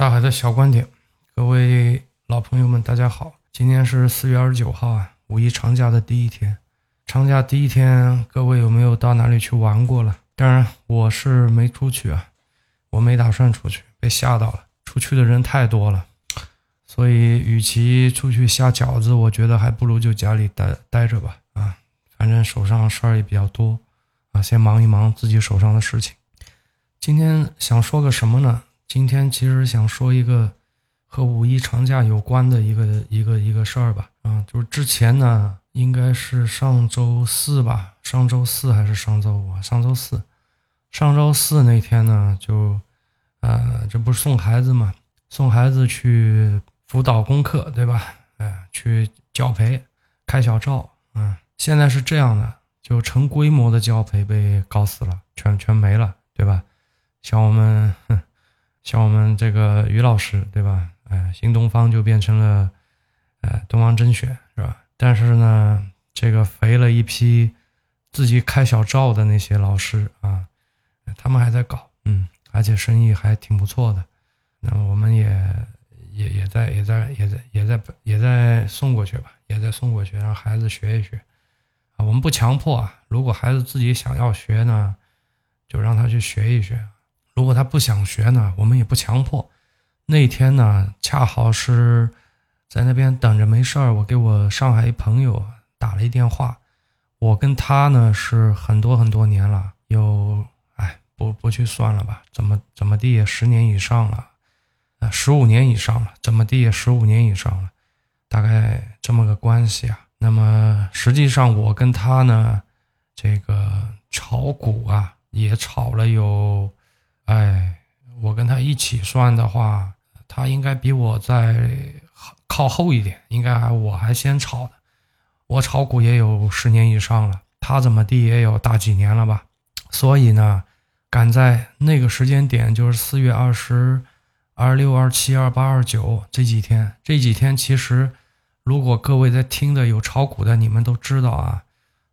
大海的小观点，各位老朋友们，大家好！今天是四月二十九号啊，五一长假的第一天。长假第一天，各位有没有到哪里去玩过了？当然，我是没出去啊，我没打算出去，被吓到了。出去的人太多了，所以与其出去下饺子，我觉得还不如就家里待待着吧。啊，反正手上事儿也比较多，啊，先忙一忙自己手上的事情。今天想说个什么呢？今天其实想说一个和五一长假有关的一个一个一个事儿吧，啊，就是之前呢，应该是上周四吧，上周四还是上周五？上周四，上周四那天呢，就，呃，这不是送孩子嘛，送孩子去辅导功课，对吧？哎，去教培，开小灶，嗯，现在是这样的，就成规模的教培被搞死了，全全没了，对吧？像我们。哼。像我们这个于老师，对吧？哎，新东方就变成了，呃，东方甄选，是吧？但是呢，这个肥了一批自己开小灶的那些老师啊，他们还在搞，嗯，而且生意还挺不错的。那么我们也也也在也在也在也在也在送过去吧，也在送过去，让孩子学一学啊。我们不强迫啊，如果孩子自己想要学呢，就让他去学一学。如果他不想学呢，我们也不强迫。那天呢，恰好是在那边等着没事儿，我给我上海一朋友打了一电话。我跟他呢是很多很多年了，有哎不不去算了吧，怎么怎么地也十年以上了，啊十五年以上了，怎么地也十五年以上了，大概这么个关系啊。那么实际上我跟他呢，这个炒股啊也炒了有。哎，我跟他一起算的话，他应该比我再靠后一点，应该还我还先炒的。我炒股也有十年以上了，他怎么地也有大几年了吧？所以呢，赶在那个时间点，就是四月二十、二六、二七、二八、二九这几天，这几天其实，如果各位在听的有炒股的，你们都知道啊，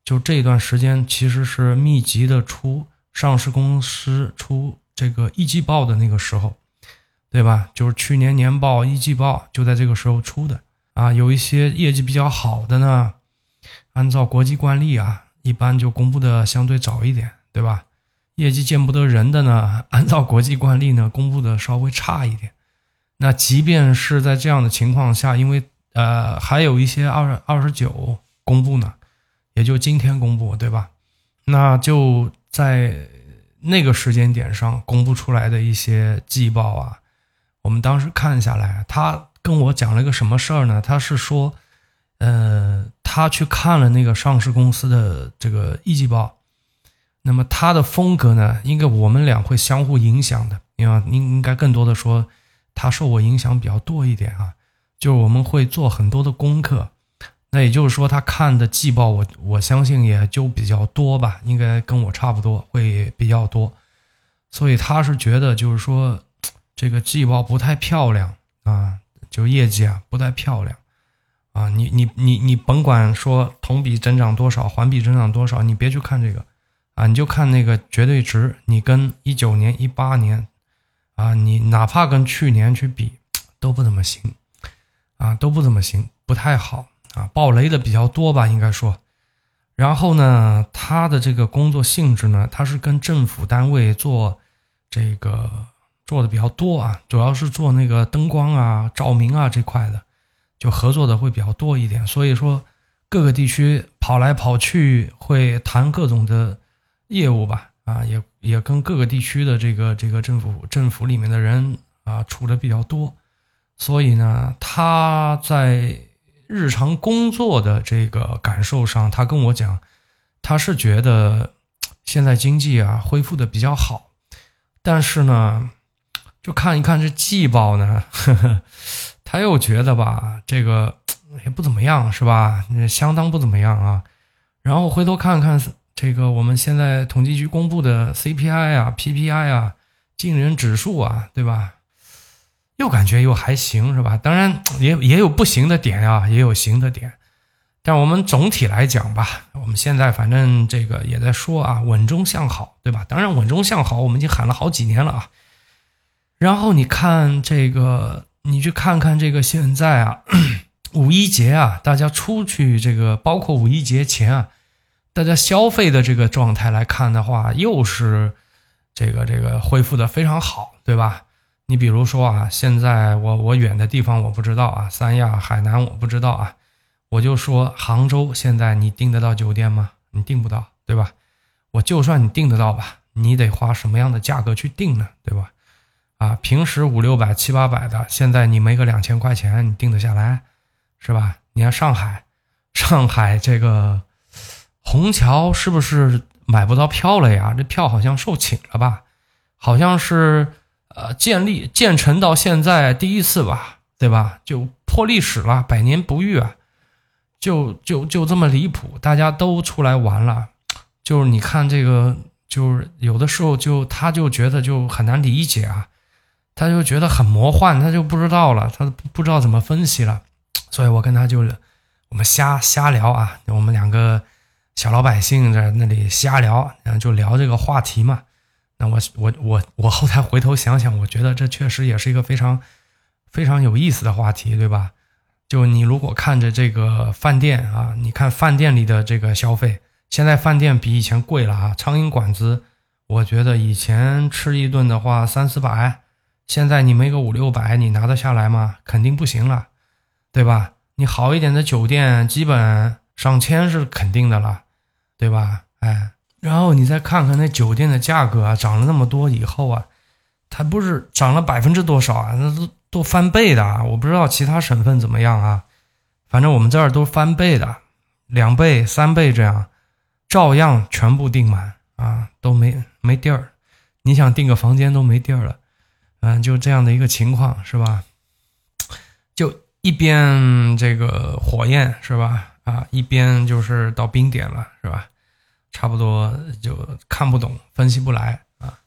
就这段时间其实是密集的出上市公司出。这个一季报的那个时候，对吧？就是去年年报一季报就在这个时候出的啊。有一些业绩比较好的呢，按照国际惯例啊，一般就公布的相对早一点，对吧？业绩见不得人的呢，按照国际惯例呢，公布的稍微差一点。那即便是在这样的情况下，因为呃还有一些二二十九公布呢，也就今天公布，对吧？那就在。那个时间点上公布出来的一些季报啊，我们当时看下来，他跟我讲了一个什么事儿呢？他是说，呃，他去看了那个上市公司的这个一季报，那么他的风格呢，应该我们俩会相互影响的，因为应应该更多的说，他受我影响比较多一点啊，就是我们会做很多的功课。那也就是说，他看的季报，我我相信也就比较多吧，应该跟我差不多，会比较多。所以他是觉得，就是说，这个季报不太漂亮啊，就业绩啊不太漂亮啊。你你你你甭管说同比增长多少，环比增长多少，你别去看这个啊，你就看那个绝对值，你跟一九年、一八年啊，你哪怕跟去年去比，都不怎么行啊，都不怎么行，不太好。啊，暴雷的比较多吧，应该说。然后呢，他的这个工作性质呢，他是跟政府单位做这个做的比较多啊，主要是做那个灯光啊、照明啊这块的，就合作的会比较多一点。所以说，各个地区跑来跑去，会谈各种的业务吧，啊，也也跟各个地区的这个这个政府政府里面的人啊处的比较多。所以呢，他在。日常工作的这个感受上，他跟我讲，他是觉得现在经济啊恢复的比较好，但是呢，就看一看这季报呢，呵呵，他又觉得吧，这个也不怎么样，是吧？相当不怎么样啊。然后回头看看这个我们现在统计局公布的 CPI 啊、PPI 啊、进人指数啊，对吧？又感觉又还行是吧？当然也也有不行的点啊，也有行的点。但我们总体来讲吧，我们现在反正这个也在说啊，稳中向好，对吧？当然稳中向好，我们已经喊了好几年了啊。然后你看这个，你去看看这个现在啊，五一节啊，大家出去这个，包括五一节前啊，大家消费的这个状态来看的话，又是这个这个恢复的非常好，对吧？你比如说啊，现在我我远的地方我不知道啊，三亚、海南我不知道啊，我就说杭州现在你订得到酒店吗？你订不到，对吧？我就算你订得到吧，你得花什么样的价格去订呢？对吧？啊，平时五六百、七八百的，现在你没个两千块钱，你订得下来，是吧？你看上海，上海这个虹桥是不是买不到票了呀？这票好像售罄了吧？好像是呃建立建成到现在第一次吧，对吧？就破历史了，百年不遇啊！就就就这么离谱，大家都出来玩了。就是你看这个，就是有的时候就他就觉得就很难理解啊，他就觉得很魔幻，他就不知道了，他不知道怎么分析了，所以我跟他就我们瞎瞎聊啊，我们两个小老百姓在那里瞎聊，然后就聊这个话题嘛。那我我我我后台回头想想，我觉得这确实也是一个非常非常有意思的话题，对吧？就你如果看着这个饭店啊，你看饭店里的这个消费。现在饭店比以前贵了啊！苍蝇馆子，我觉得以前吃一顿的话三四百，现在你没个五六百，你拿得下来吗？肯定不行了，对吧？你好一点的酒店，基本上千是肯定的了，对吧？哎，然后你再看看那酒店的价格啊，涨了那么多以后啊，它不是涨了百分之多少啊？那都都翻倍的啊！我不知道其他省份怎么样啊，反正我们这儿都翻倍的，两倍、三倍这样。照样全部订满啊，都没没地儿，你想订个房间都没地儿了，嗯，就这样的一个情况是吧？就一边这个火焰是吧？啊，一边就是到冰点了是吧？差不多就看不懂，分析不来啊。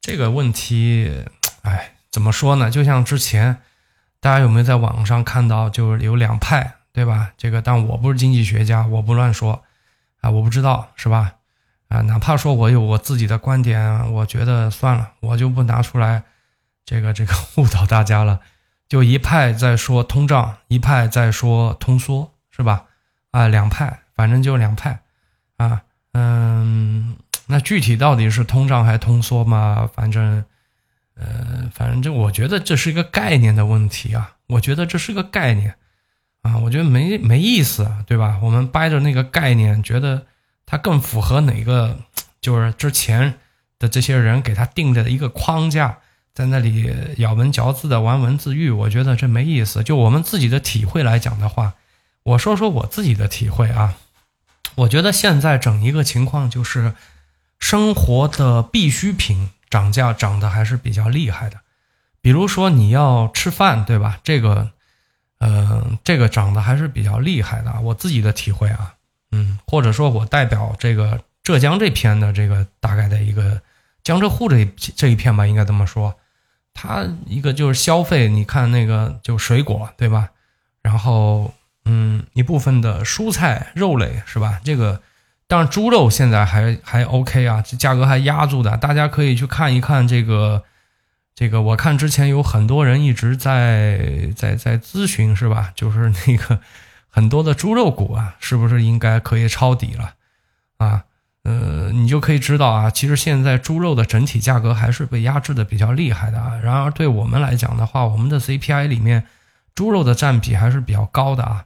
这个问题，哎，怎么说呢？就像之前大家有没有在网上看到，就是有两派对吧？这个，但我不是经济学家，我不乱说。啊，我不知道是吧？啊，哪怕说我有我自己的观点，我觉得算了，我就不拿出来，这个这个误导大家了。就一派在说通胀，一派在说通缩，是吧？啊，两派，反正就两派。啊，嗯，那具体到底是通胀还通缩嘛？反正，呃，反正这我觉得这是一个概念的问题啊。我觉得这是个概念。啊，我觉得没没意思，对吧？我们掰着那个概念，觉得它更符合哪个，就是之前的这些人给他定的一个框架，在那里咬文嚼字的玩文字狱，我觉得这没意思。就我们自己的体会来讲的话，我说说我自己的体会啊。我觉得现在整一个情况就是，生活的必需品涨价涨得还是比较厉害的，比如说你要吃饭，对吧？这个。嗯，这个涨得还是比较厉害的，我自己的体会啊，嗯，或者说我代表这个浙江这片的这个大概的一个江浙沪这这一片吧，应该这么说，它一个就是消费，你看那个就水果对吧？然后嗯，一部分的蔬菜肉类是吧？这个当然猪肉现在还还 OK 啊，这价格还压住的，大家可以去看一看这个。这个我看之前有很多人一直在在在咨询，是吧？就是那个很多的猪肉股啊，是不是应该可以抄底了？啊，呃，你就可以知道啊，其实现在猪肉的整体价格还是被压制的比较厉害的啊。然而对我们来讲的话，我们的 CPI 里面猪肉的占比还是比较高的啊，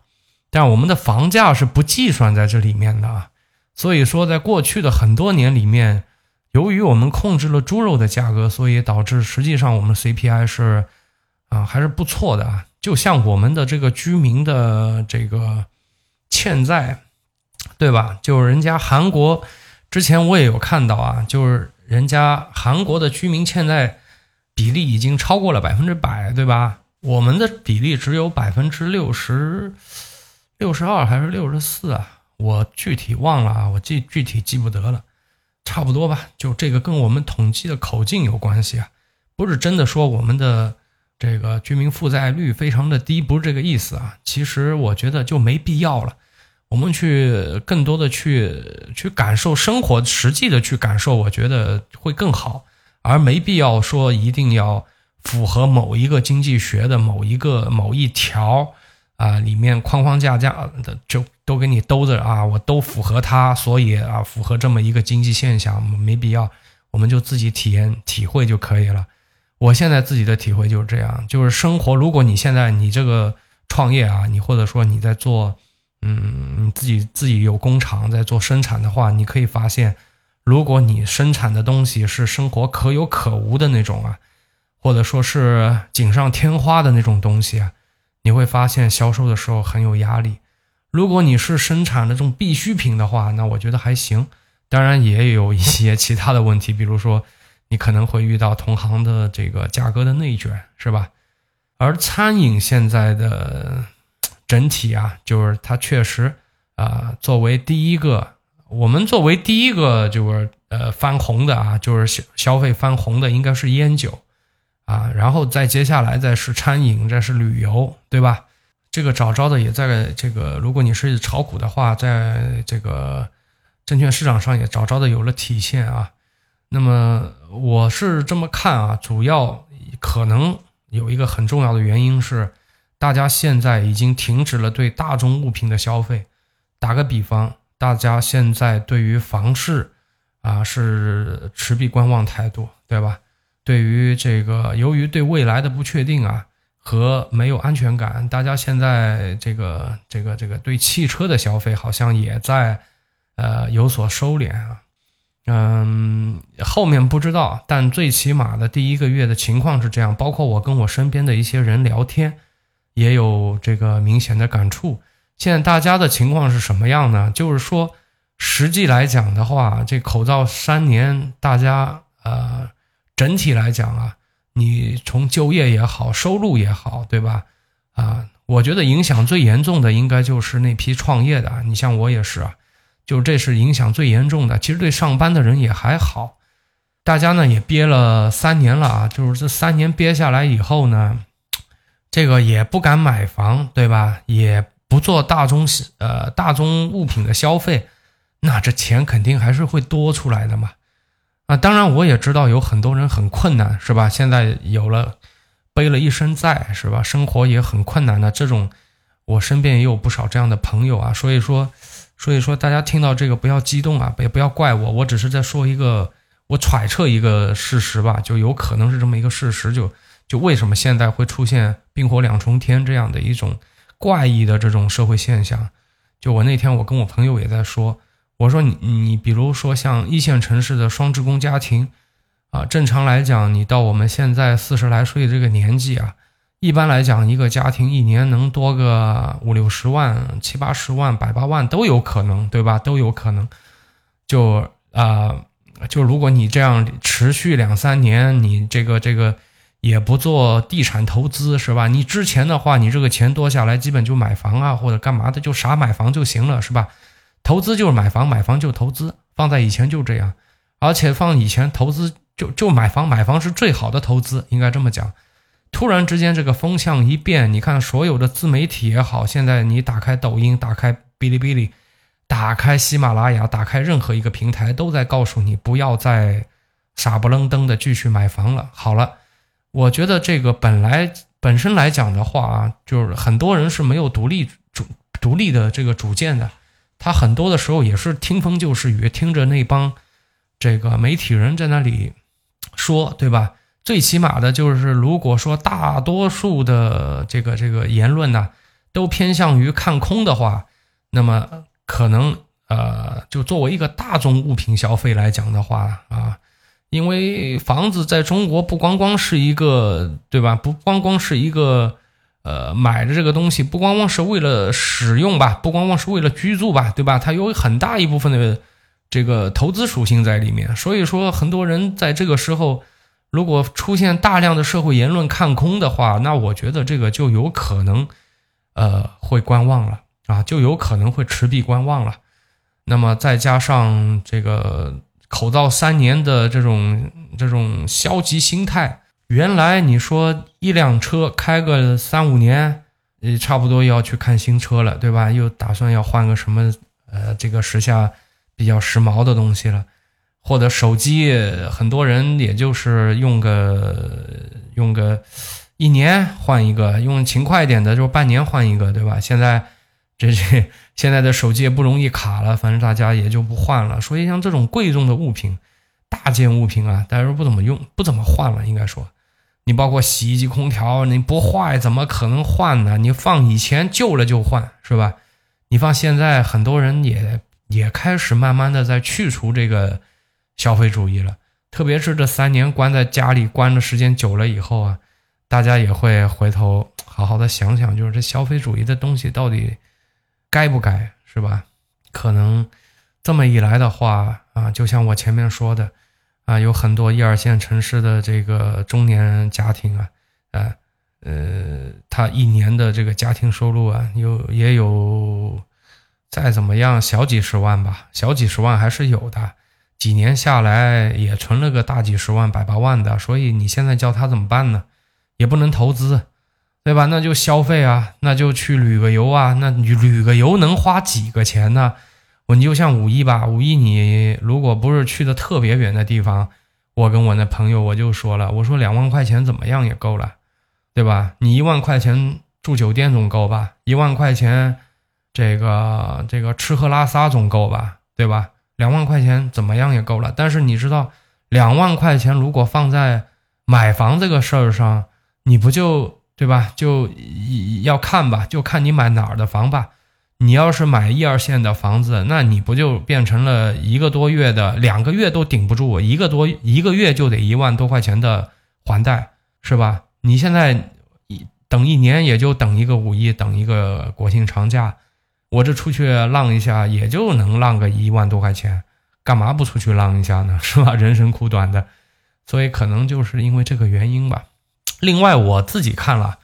但我们的房价是不计算在这里面的啊。所以说，在过去的很多年里面。由于我们控制了猪肉的价格，所以导致实际上我们 CPI 是啊还是不错的啊。就像我们的这个居民的这个欠债，对吧？就是人家韩国之前我也有看到啊，就是人家韩国的居民欠债比例已经超过了百分之百，对吧？我们的比例只有百分之六十六十二还是六十四啊？我具体忘了啊，我记具体记不得了。差不多吧，就这个跟我们统计的口径有关系啊，不是真的说我们的这个居民负债率非常的低，不是这个意思啊。其实我觉得就没必要了，我们去更多的去去感受生活，实际的去感受，我觉得会更好，而没必要说一定要符合某一个经济学的某一个某一条啊，里面框框架架的就都给你兜着啊，我都符合它，所以啊，符合这么一个经济现象，没必要，我们就自己体验体会就可以了。我现在自己的体会就是这样，就是生活，如果你现在你这个创业啊，你或者说你在做，嗯，你自己自己有工厂在做生产的话，你可以发现，如果你生产的东西是生活可有可无的那种啊。或者说是锦上添花的那种东西啊，你会发现销售的时候很有压力。如果你是生产的这种必需品的话，那我觉得还行。当然也有一些其他的问题，比如说你可能会遇到同行的这个价格的内卷，是吧？而餐饮现在的整体啊，就是它确实啊，作为第一个，我们作为第一个就是呃翻红的啊，就是消消费翻红的，应该是烟酒。啊，然后再接下来再是餐饮，再是旅游，对吧？这个早早的也在这个，如果你是炒股的话，在这个证券市场上也早早的有了体现啊。那么我是这么看啊，主要可能有一个很重要的原因是，大家现在已经停止了对大宗物品的消费。打个比方，大家现在对于房市啊是持币观望态度，对吧？对于这个，由于对未来的不确定啊和没有安全感，大家现在这个这个这个对汽车的消费好像也在呃有所收敛啊。嗯，后面不知道，但最起码的第一个月的情况是这样。包括我跟我身边的一些人聊天，也有这个明显的感触。现在大家的情况是什么样呢？就是说，实际来讲的话，这口罩三年，大家呃。整体来讲啊，你从就业也好，收入也好，对吧？啊，我觉得影响最严重的应该就是那批创业的。你像我也是啊，就这是影响最严重的。其实对上班的人也还好，大家呢也憋了三年了啊，就是这三年憋下来以后呢，这个也不敢买房，对吧？也不做大宗呃大宗物品的消费，那这钱肯定还是会多出来的嘛。啊，当然我也知道有很多人很困难，是吧？现在有了背了一身债，是吧？生活也很困难的这种，我身边也有不少这样的朋友啊。所以说，所以说大家听到这个不要激动啊，也不要怪我，我只是在说一个我揣测一个事实吧，就有可能是这么一个事实，就就为什么现在会出现冰火两重天这样的一种怪异的这种社会现象？就我那天我跟我朋友也在说。我说你你比如说像一线城市的双职工家庭，啊，正常来讲，你到我们现在四十来岁这个年纪啊，一般来讲，一个家庭一年能多个五六十万、七八十万、百八万都有可能，对吧？都有可能。就啊，就如果你这样持续两三年，你这个这个也不做地产投资，是吧？你之前的话，你这个钱多下来，基本就买房啊或者干嘛的，就傻买房就行了，是吧？投资就是买房，买房就投资，放在以前就这样，而且放以前投资就就买房，买房是最好的投资，应该这么讲。突然之间这个风向一变，你看所有的自媒体也好，现在你打开抖音、打开哔哩哔哩、打开喜马拉雅、打开任何一个平台，都在告诉你不要再傻不愣登的继续买房了。好了，我觉得这个本来本身来讲的话啊，就是很多人是没有独立主独立的这个主见的。他很多的时候也是听风就是雨，听着那帮这个媒体人在那里说，对吧？最起码的就是，如果说大多数的这个这个言论呢，都偏向于看空的话，那么可能呃，就作为一个大众物品消费来讲的话啊，因为房子在中国不光光是一个，对吧？不光光是一个。呃，买的这个东西不光光是为了使用吧，不光光是为了居住吧，对吧？它有很大一部分的这个投资属性在里面。所以说，很多人在这个时候，如果出现大量的社会言论看空的话，那我觉得这个就有可能，呃，会观望了啊，就有可能会持币观望了。那么再加上这个口罩三年的这种这种消极心态。原来你说一辆车开个三五年，也差不多要去看新车了，对吧？又打算要换个什么呃，这个时下比较时髦的东西了。或者手机，很多人也就是用个用个一年换一个，用勤快一点的就半年换一个，对吧？现在这这现在的手机也不容易卡了，反正大家也就不换了。所以像这种贵重的物品、大件物品啊，大家不怎么用，不怎么换了，应该说。你包括洗衣机、空调，你不坏怎么可能换呢？你放以前旧了就换，是吧？你放现在，很多人也也开始慢慢的在去除这个消费主义了。特别是这三年关在家里关的时间久了以后啊，大家也会回头好好的想想，就是这消费主义的东西到底该不该，是吧？可能这么一来的话啊，就像我前面说的。啊，有很多一二线城市的这个中年家庭啊，啊，呃，他一年的这个家庭收入啊，有也有，再怎么样小几十万吧，小几十万还是有的，几年下来也存了个大几十万、百八万的，所以你现在叫他怎么办呢？也不能投资，对吧？那就消费啊，那就去旅个游啊，那你旅个游能花几个钱呢？你就像五一吧，五一你如果不是去的特别远的地方，我跟我那朋友我就说了，我说两万块钱怎么样也够了，对吧？你一万块钱住酒店总够吧？一万块钱，这个这个吃喝拉撒总够吧？对吧？两万块钱怎么样也够了。但是你知道，两万块钱如果放在买房这个事儿上，你不就对吧？就要看吧，就看你买哪儿的房吧。你要是买一二线的房子，那你不就变成了一个多月的两个月都顶不住，一个多一个月就得一万多块钱的还贷，是吧？你现在一等一年也就等一个五一，等一个国庆长假，我这出去浪一下也就能浪个一万多块钱，干嘛不出去浪一下呢？是吧？人生苦短的，所以可能就是因为这个原因吧。另外，我自己看了。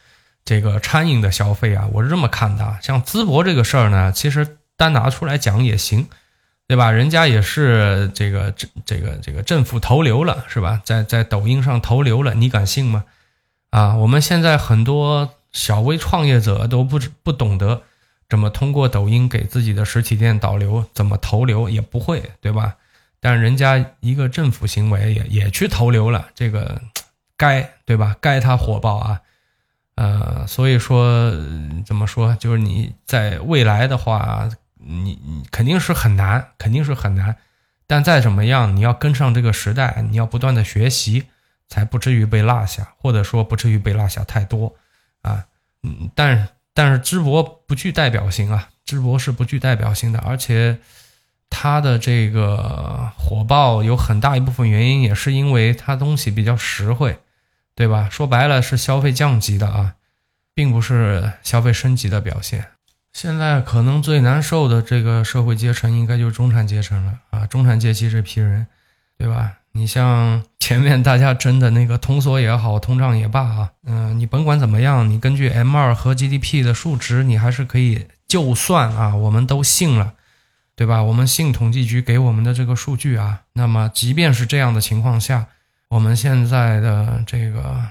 这个餐饮的消费啊，我是这么看的。像淄博这个事儿呢，其实单拿出来讲也行，对吧？人家也是这个这这个这个政府投流了，是吧？在在抖音上投流了，你敢信吗？啊，我们现在很多小微创业者都不不懂得怎么通过抖音给自己的实体店导流，怎么投流也不会，对吧？但人家一个政府行为也也去投流了，这个该对吧？该他火爆啊！呃，所以说怎么说，就是你在未来的话，你你肯定是很难，肯定是很难。但再怎么样，你要跟上这个时代，你要不断的学习，才不至于被落下，或者说不至于被落下太多啊。但但是淄博不具代表性啊，淄博是不具代表性的，而且它的这个火爆有很大一部分原因也是因为它东西比较实惠。对吧？说白了是消费降级的啊，并不是消费升级的表现。现在可能最难受的这个社会阶层，应该就是中产阶层了啊，中产阶级这批人，对吧？你像 前面大家争的那个通缩也好，通胀也罢啊，嗯，你甭管怎么样，你根据 M 二和 GDP 的数值，你还是可以就算啊，我们都信了，对吧？我们信统计局给我们的这个数据啊，那么即便是这样的情况下。我们现在的这个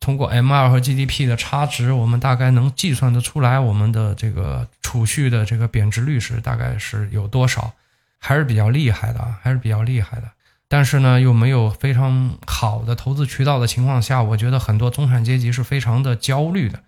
通过 M 二和 GDP 的差值，我们大概能计算得出来，我们的这个储蓄的这个贬值率是大概是有多少，还是比较厉害的啊，还是比较厉害的。但是呢，又没有非常好的投资渠道的情况下，我觉得很多中产阶级是非常的焦虑的，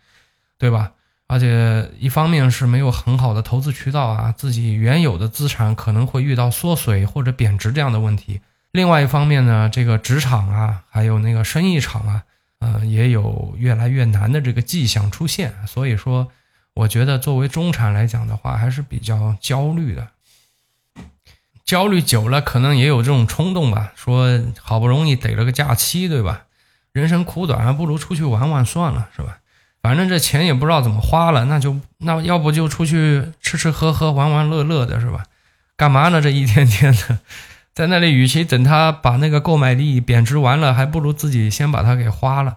对吧？而且一方面是没有很好的投资渠道啊，自己原有的资产可能会遇到缩水或者贬值这样的问题。另外一方面呢，这个职场啊，还有那个生意场啊，呃，也有越来越难的这个迹象出现。所以说，我觉得作为中产来讲的话，还是比较焦虑的。焦虑久了，可能也有这种冲动吧。说好不容易逮了个假期，对吧？人生苦短，还不如出去玩玩算了，是吧？反正这钱也不知道怎么花了，那就那要不就出去吃吃喝喝、玩玩乐乐的，是吧？干嘛呢？这一天天的。在那里，与其等他把那个购买力贬值完了，还不如自己先把它给花了，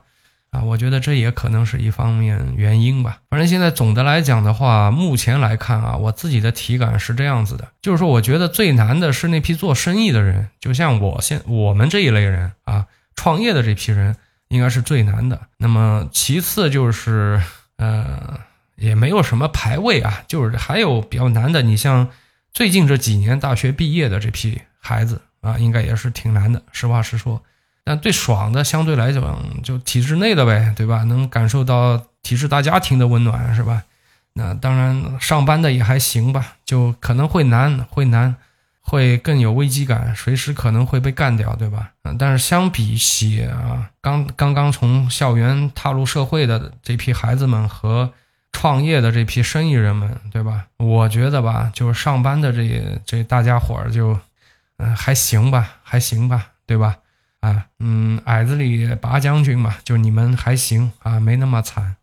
啊，我觉得这也可能是一方面原因吧。反正现在总的来讲的话，目前来看啊，我自己的体感是这样子的，就是说，我觉得最难的是那批做生意的人，就像我现我们这一类人啊，创业的这批人应该是最难的。那么其次就是，呃，也没有什么排位啊，就是还有比较难的，你像最近这几年大学毕业的这批。孩子啊，应该也是挺难的。实话实说，但最爽的相对来讲就体制内的呗，对吧？能感受到体制大家庭的温暖，是吧？那当然上班的也还行吧，就可能会难，会难。会更有危机感，随时可能会被干掉，对吧？嗯，但是相比起啊，刚刚刚从校园踏入社会的这批孩子们和创业的这批生意人们，对吧？我觉得吧，就是上班的这这大家伙儿就，嗯，还行吧，还行吧，对吧？啊，嗯，矮子里拔将军嘛，就你们还行啊，没那么惨。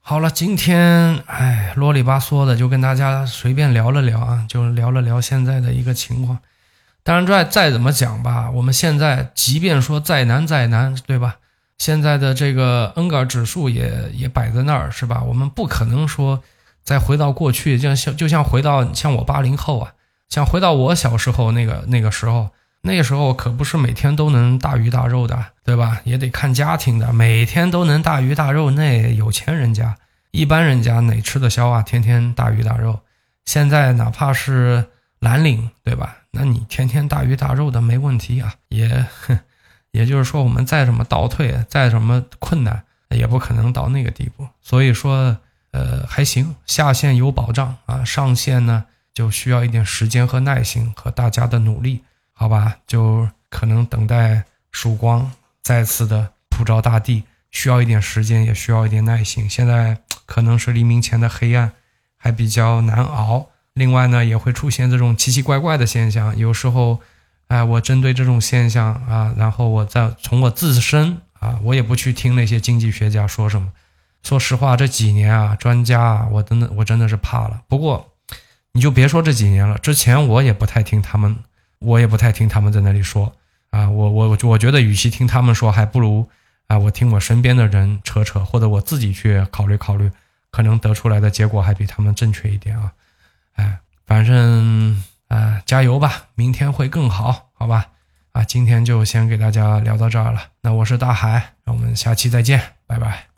好了，今天哎啰里吧嗦的就跟大家随便聊了聊啊，就聊了聊现在的一个情况。当然，再再怎么讲吧，我们现在即便说再难再难，对吧？现在的这个恩格尔指数也也摆在那儿，是吧？我们不可能说再回到过去，就像就像回到像我八零后啊，想回到我小时候那个那个时候。那个时候可不是每天都能大鱼大肉的，对吧？也得看家庭的，每天都能大鱼大肉，那有钱人家，一般人家哪吃得消啊？天天大鱼大肉。现在哪怕是蓝领，对吧？那你天天大鱼大肉的没问题啊，也，也就是说，我们再怎么倒退，再怎么困难，也不可能到那个地步。所以说，呃，还行，下线有保障啊，上线呢就需要一点时间和耐心和大家的努力。好吧，就可能等待曙光再次的普照大地，需要一点时间，也需要一点耐心。现在可能是黎明前的黑暗，还比较难熬。另外呢，也会出现这种奇奇怪怪的现象。有时候，哎，我针对这种现象啊，然后我再从我自身啊，我也不去听那些经济学家说什么。说实话，这几年啊，专家啊，我真的我真的是怕了。不过，你就别说这几年了，之前我也不太听他们。我也不太听他们在那里说啊，我我我觉得，与其听他们说，还不如啊，我听我身边的人扯扯，或者我自己去考虑考虑，可能得出来的结果还比他们正确一点啊。哎，反正啊，加油吧，明天会更好，好吧？啊，今天就先给大家聊到这儿了。那我是大海，让我们下期再见，拜拜。